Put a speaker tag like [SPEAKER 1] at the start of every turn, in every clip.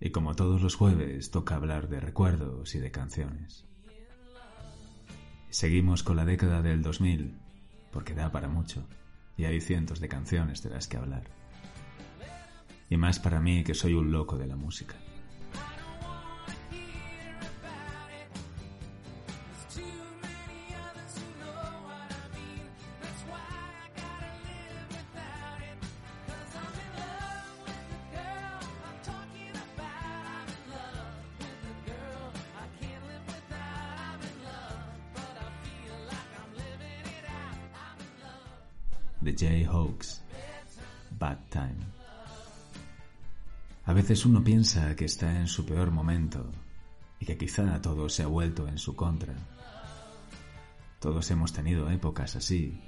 [SPEAKER 1] y como todos los jueves toca hablar de recuerdos y de canciones. Seguimos con la década del 2000, porque da para mucho, y hay cientos de canciones de las que hablar. Y más para mí que soy un loco de la música. Veces uno piensa que está en su peor momento y que quizá todo se ha vuelto en su contra. Todos hemos tenido épocas así,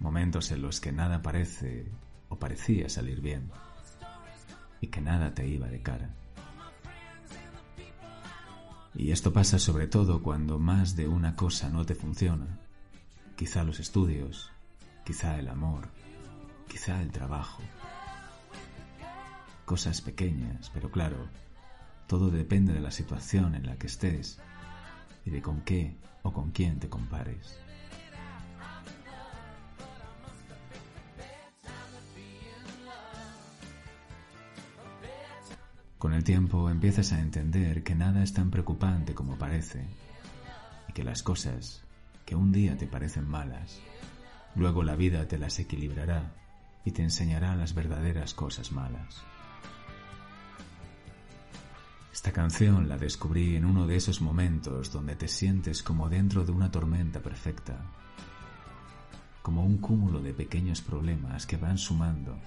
[SPEAKER 1] momentos en los que nada parece o parecía salir bien y que nada te iba de cara. Y esto pasa sobre todo cuando más de una cosa no te funciona. Quizá los estudios, quizá el amor, quizá el trabajo. Cosas pequeñas, pero claro, todo depende de la situación en la que estés y de con qué o con quién te compares. Con el tiempo empiezas a entender que nada es tan preocupante como parece y que las cosas que un día te parecen malas, luego la vida te las equilibrará y te enseñará las verdaderas cosas malas. Canción la descubrí en uno de esos momentos donde te sientes como dentro de una tormenta perfecta, como un cúmulo de pequeños problemas que van sumando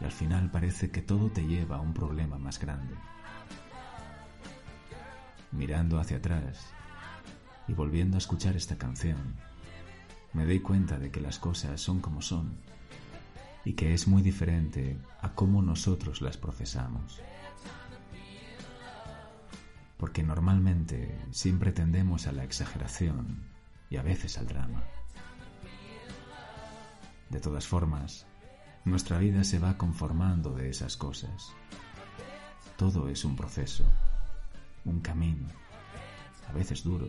[SPEAKER 1] y al final parece que todo te lleva a un problema más grande. Mirando hacia atrás y volviendo a escuchar esta canción, me doy cuenta de que las cosas son como son y que es muy diferente a cómo nosotros las procesamos. Porque normalmente siempre tendemos a la exageración y a veces al drama. De todas formas, nuestra vida se va conformando de esas cosas. Todo es un proceso, un camino, a veces duro,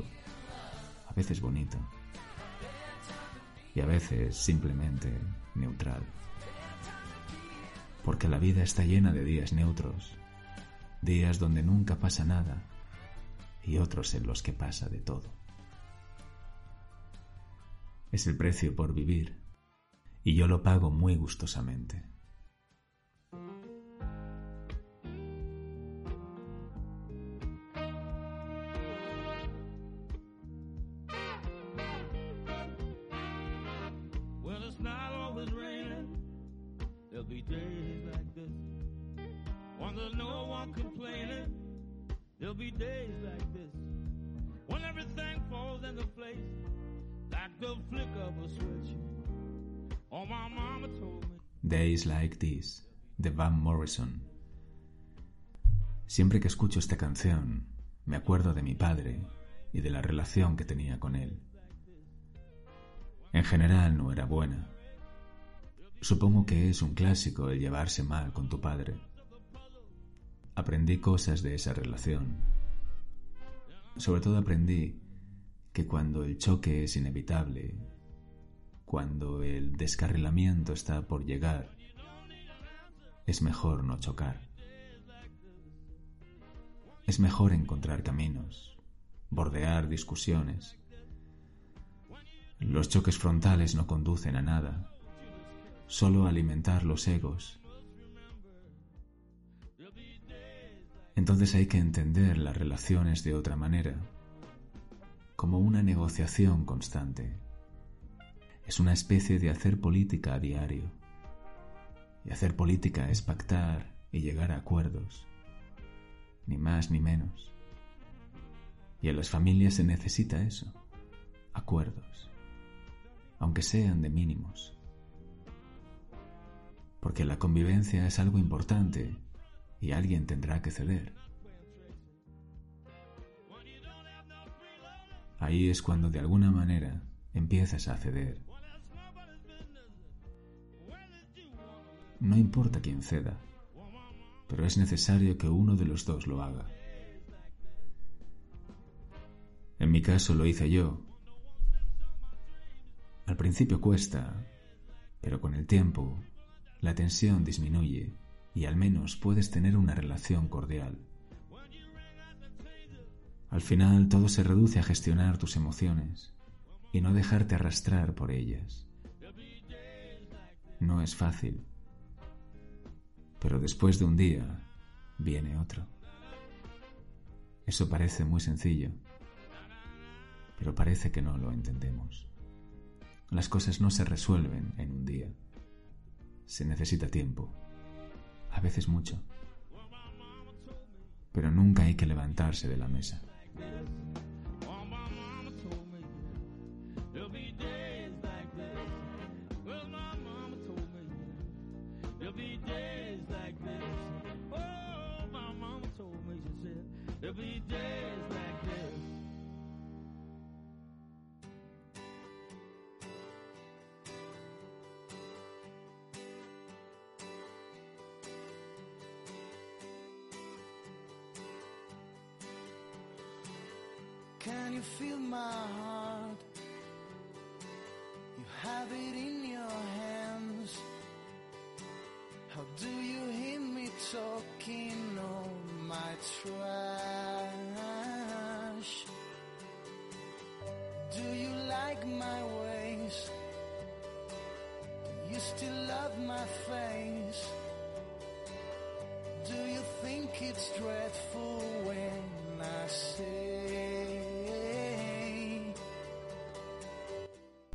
[SPEAKER 1] a veces bonito y a veces simplemente neutral. Porque la vida está llena de días neutros, días donde nunca pasa nada y otros en los que pasa de todo. Es el precio por vivir y yo lo pago muy gustosamente.
[SPEAKER 2] Days Like This,
[SPEAKER 1] de Van Morrison. Siempre que escucho esta canción, me acuerdo de mi padre y de la relación que tenía con él. En general no era buena. Supongo que es un clásico el llevarse mal con tu padre. Aprendí cosas de esa relación. Sobre todo aprendí que cuando el choque es inevitable, cuando el descarrilamiento está por llegar, es mejor no chocar. Es mejor encontrar caminos, bordear discusiones. Los choques frontales no conducen a nada, solo alimentar los egos. Entonces hay que entender las relaciones de otra manera, como una negociación constante. Es una especie de hacer política a diario. Y hacer política es pactar y llegar a acuerdos, ni más ni menos. Y en las familias se necesita eso, acuerdos, aunque sean de mínimos. Porque la convivencia es algo importante y alguien tendrá que ceder. Ahí es cuando de alguna manera empiezas a ceder. No importa quién ceda, pero es necesario que uno de los dos lo haga. En mi caso lo hice yo. Al principio cuesta, pero con el tiempo la tensión disminuye y al menos puedes tener una relación cordial. Al final todo se reduce a gestionar tus emociones y no dejarte arrastrar por ellas. No es fácil, pero después de un día viene otro. Eso parece muy sencillo, pero parece que no lo entendemos. Las cosas no se resuelven en un día. Se necesita tiempo, a veces mucho, pero nunca hay que levantarse de la mesa.
[SPEAKER 2] There'll be days like this.
[SPEAKER 3] Can you feel my heart? You have it in your hands. How do you hear me talking all my trash?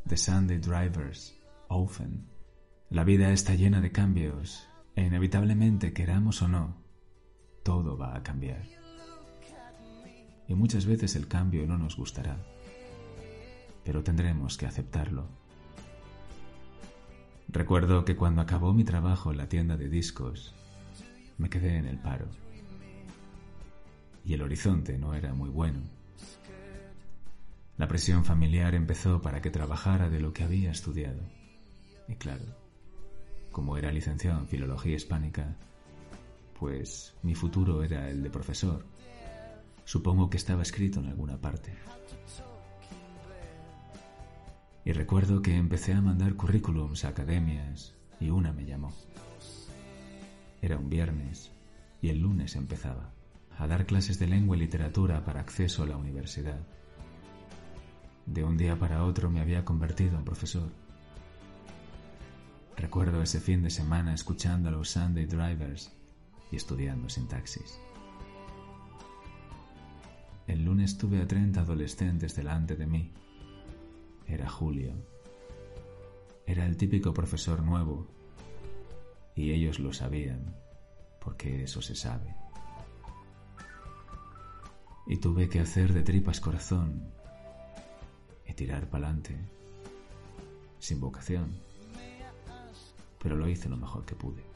[SPEAKER 1] The Sunday Drivers, Ofen. La vida está llena de cambios e inevitablemente, queramos o no, todo va a cambiar. Y muchas veces el cambio no nos gustará, pero tendremos que aceptarlo. Recuerdo que cuando acabó mi trabajo en la tienda de discos, me quedé en el paro. Y el horizonte no era muy bueno. La presión familiar empezó para que trabajara de lo que había estudiado. Y claro, como era licenciado en Filología Hispánica, pues mi futuro era el de profesor. Supongo que estaba escrito en alguna parte. Y recuerdo que empecé a mandar currículums a academias y una me llamó. Era un viernes y el lunes empezaba a dar clases de lengua y literatura para acceso a la universidad. De un día para otro me había convertido en profesor. Recuerdo ese fin de semana escuchando a los Sunday Drivers y estudiando sintaxis. El lunes tuve a 30 adolescentes delante de mí. Era Julio. Era el típico profesor nuevo. Y ellos lo sabían, porque eso se sabe. Y tuve que hacer de tripas corazón y tirar pa'lante, sin vocación. Pero lo hice lo mejor que pude.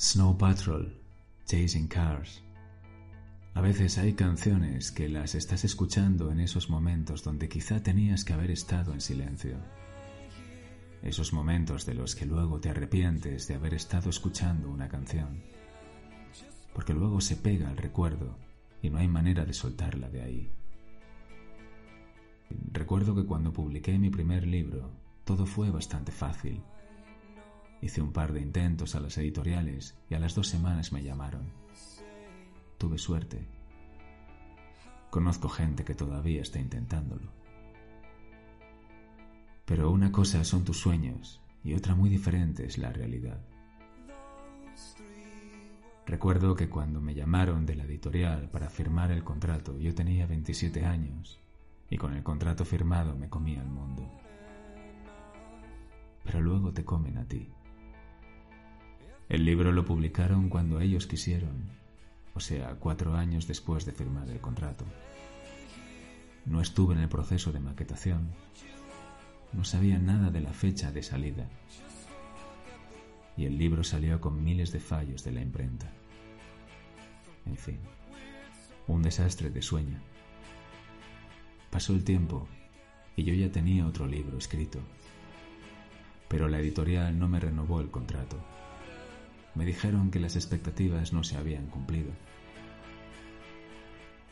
[SPEAKER 1] Snow Patrol, Chasing Cars. A veces hay canciones que las estás escuchando en esos momentos donde quizá tenías que haber estado en silencio. Esos momentos de los que luego te arrepientes de haber estado escuchando una canción. Porque luego se pega al recuerdo y no hay manera de soltarla de ahí. Recuerdo que cuando publiqué mi primer libro, todo fue bastante fácil. Hice un par de intentos a las editoriales y a las dos semanas me llamaron. Tuve suerte. Conozco gente que todavía está intentándolo. Pero una cosa son tus sueños y otra muy diferente es la realidad. Recuerdo que cuando me llamaron de la editorial para firmar el contrato yo tenía 27 años y con el contrato firmado me comía el mundo. Pero luego te comen a ti. El libro lo publicaron cuando ellos quisieron, o sea, cuatro años después de firmar el contrato. No estuve en el proceso de maquetación. No sabía nada de la fecha de salida. Y el libro salió con miles de fallos de la imprenta. En fin, un desastre de sueño. Pasó el tiempo y yo ya tenía otro libro escrito. Pero la editorial no me renovó el contrato. Me dijeron que las expectativas no se habían cumplido.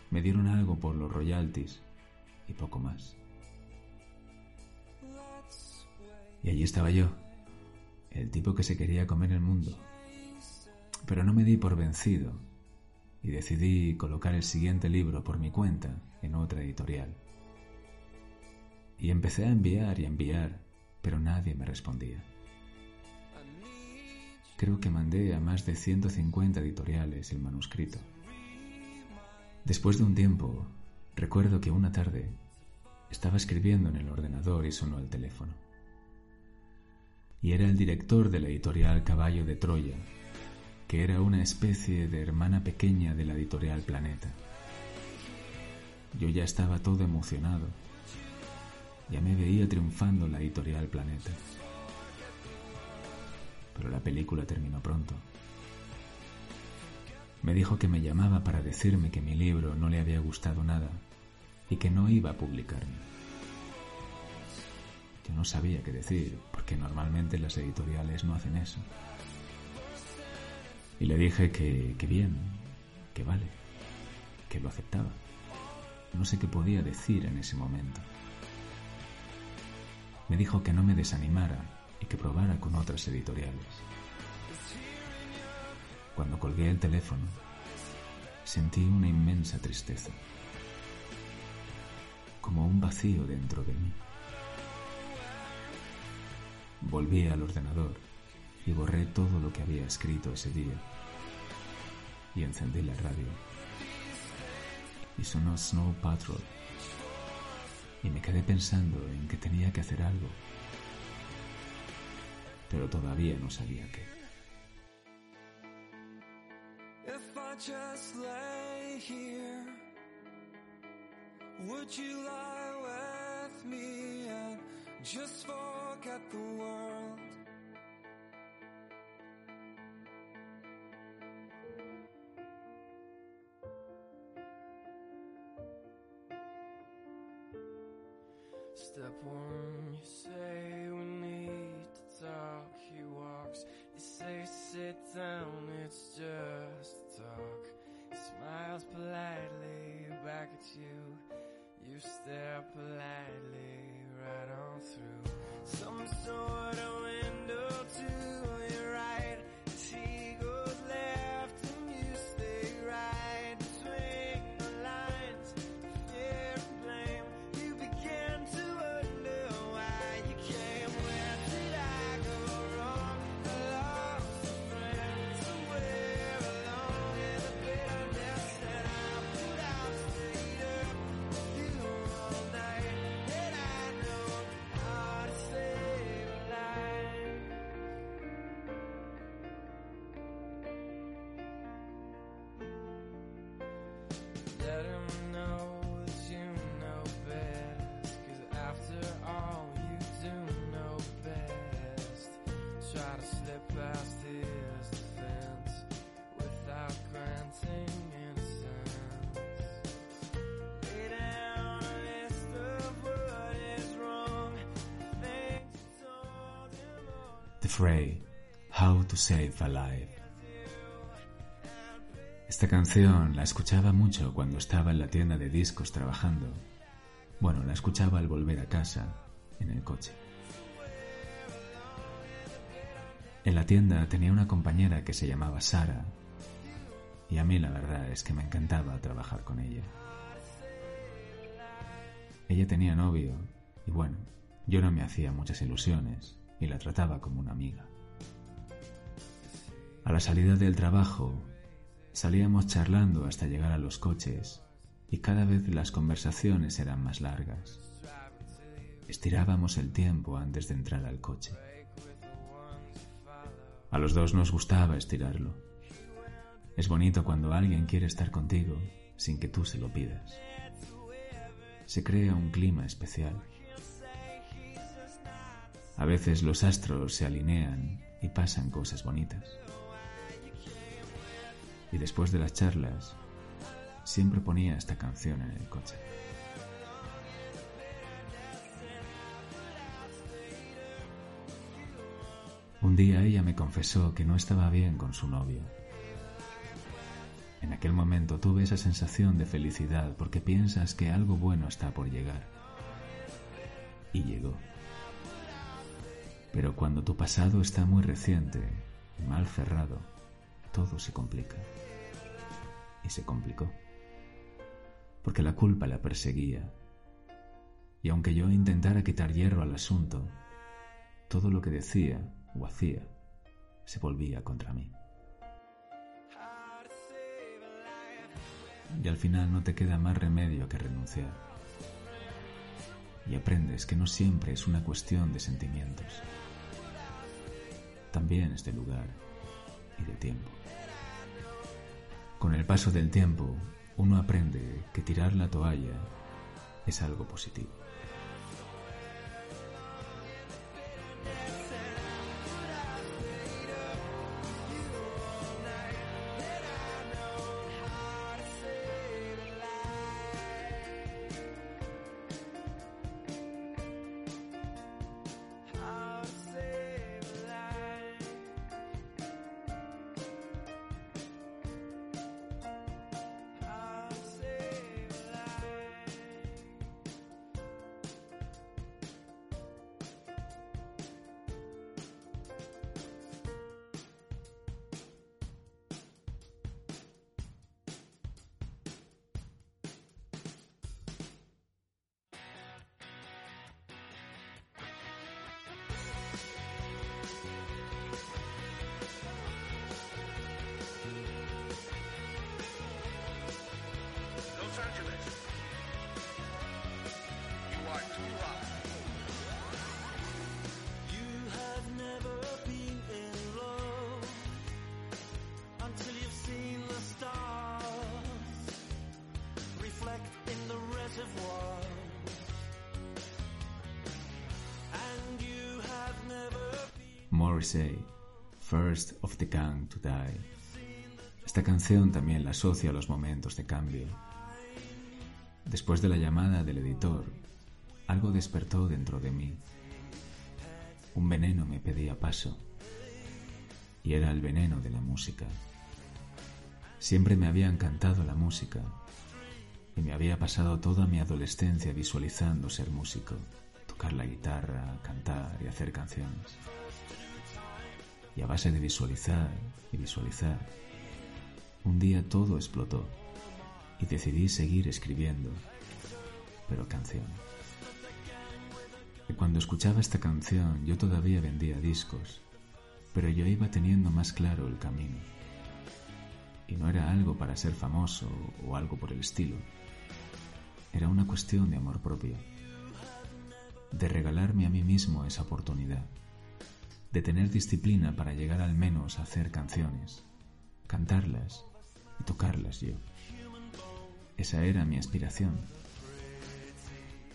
[SPEAKER 1] Me dieron algo por los royalties y poco más. Y allí estaba yo, el tipo que se quería comer el mundo. Pero no me di por vencido y decidí colocar el siguiente libro por mi cuenta en otra editorial. Y empecé a enviar y enviar, pero nadie me respondía. Creo que mandé a más de 150 editoriales el manuscrito. Después de un tiempo, recuerdo que una tarde estaba escribiendo en el ordenador y sonó el teléfono. Y era el director de la editorial Caballo de Troya, que era una especie de hermana pequeña de la editorial Planeta. Yo ya estaba todo emocionado. Ya me veía triunfando la editorial Planeta pero la película terminó pronto. Me dijo que me llamaba para decirme que mi libro no le había gustado nada y que no iba a publicarme. Yo no sabía qué decir, porque normalmente las editoriales no hacen eso. Y le dije que, que bien, que vale, que lo aceptaba. No sé qué podía decir en ese momento. Me dijo que no me desanimara y que probara con otras editoriales. Cuando colgué el teléfono, sentí una inmensa tristeza, como un vacío dentro de mí. Volví al ordenador y borré todo lo que había escrito ese día y encendí la radio. Y sonó Snow Patrol y me quedé pensando en que tenía que hacer algo pero todavía no sabía qué.
[SPEAKER 4] If I just lay here, would you lie with me and just forget the world? Step one,
[SPEAKER 1] Frey, How to Save a Life. Esta canción la escuchaba mucho cuando estaba en la tienda de discos trabajando. Bueno, la escuchaba al volver a casa, en el coche. En la tienda tenía una compañera que se llamaba Sara y a mí la verdad es que me encantaba trabajar con ella. Ella tenía novio y bueno, yo no me hacía muchas ilusiones y la trataba como una amiga. A la salida del trabajo salíamos charlando hasta llegar a los coches y cada vez las conversaciones eran más largas. Estirábamos el tiempo antes de entrar al coche. A los dos nos gustaba estirarlo. Es bonito cuando alguien quiere estar contigo sin que tú se lo pidas. Se crea un clima especial. A veces los astros se alinean y pasan cosas bonitas. Y después de las charlas, siempre ponía esta canción en el coche. Un día ella me confesó que no estaba bien con su novio. En aquel momento tuve esa sensación de felicidad porque piensas que algo bueno está por llegar. Y llegó. Pero cuando tu pasado está muy reciente mal cerrado, todo se complica. Y se complicó. Porque la culpa la perseguía. Y aunque yo intentara quitar hierro al asunto, todo lo que decía o hacía se volvía contra mí. Y al final no te queda más remedio que renunciar. Y aprendes que no siempre es una cuestión de sentimientos. También es de lugar y de tiempo. Con el paso del tiempo, uno aprende que tirar la toalla es algo positivo. Morrissey, First of the Gang to Die. Esta canción también la asocio a los momentos de cambio. Después de la llamada del editor, algo despertó dentro de mí. Un veneno me pedía paso. Y era el veneno de la música. Siempre me había encantado la música. Y me había pasado toda mi adolescencia visualizando ser músico, tocar la guitarra, cantar y hacer canciones. Y a base de visualizar y visualizar, un día todo explotó y decidí seguir escribiendo, pero canciones. Y cuando escuchaba esta canción yo todavía vendía discos, pero yo iba teniendo más claro el camino. Y no era algo para ser famoso o algo por el estilo. Era una cuestión de amor propio, de regalarme a mí mismo esa oportunidad, de tener disciplina para llegar al menos a hacer canciones, cantarlas y tocarlas yo. Esa era mi aspiración.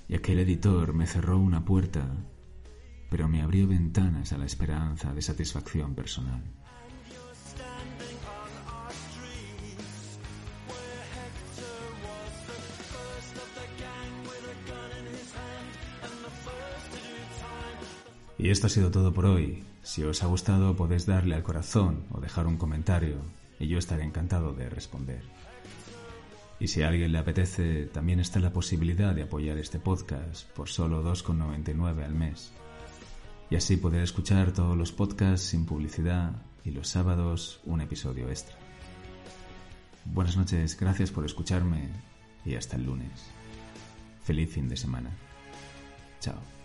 [SPEAKER 1] Y aquel editor me cerró una puerta, pero me abrió ventanas a la esperanza de satisfacción personal. Y esto ha sido todo por hoy. Si os ha gustado podéis darle al corazón o dejar un comentario y yo estaré encantado de responder. Y si a alguien le apetece, también está la posibilidad de apoyar este podcast por solo 2,99 al mes. Y así poder escuchar todos los podcasts sin publicidad y los sábados un episodio extra. Buenas noches, gracias por escucharme y hasta el lunes. Feliz fin de semana. Chao.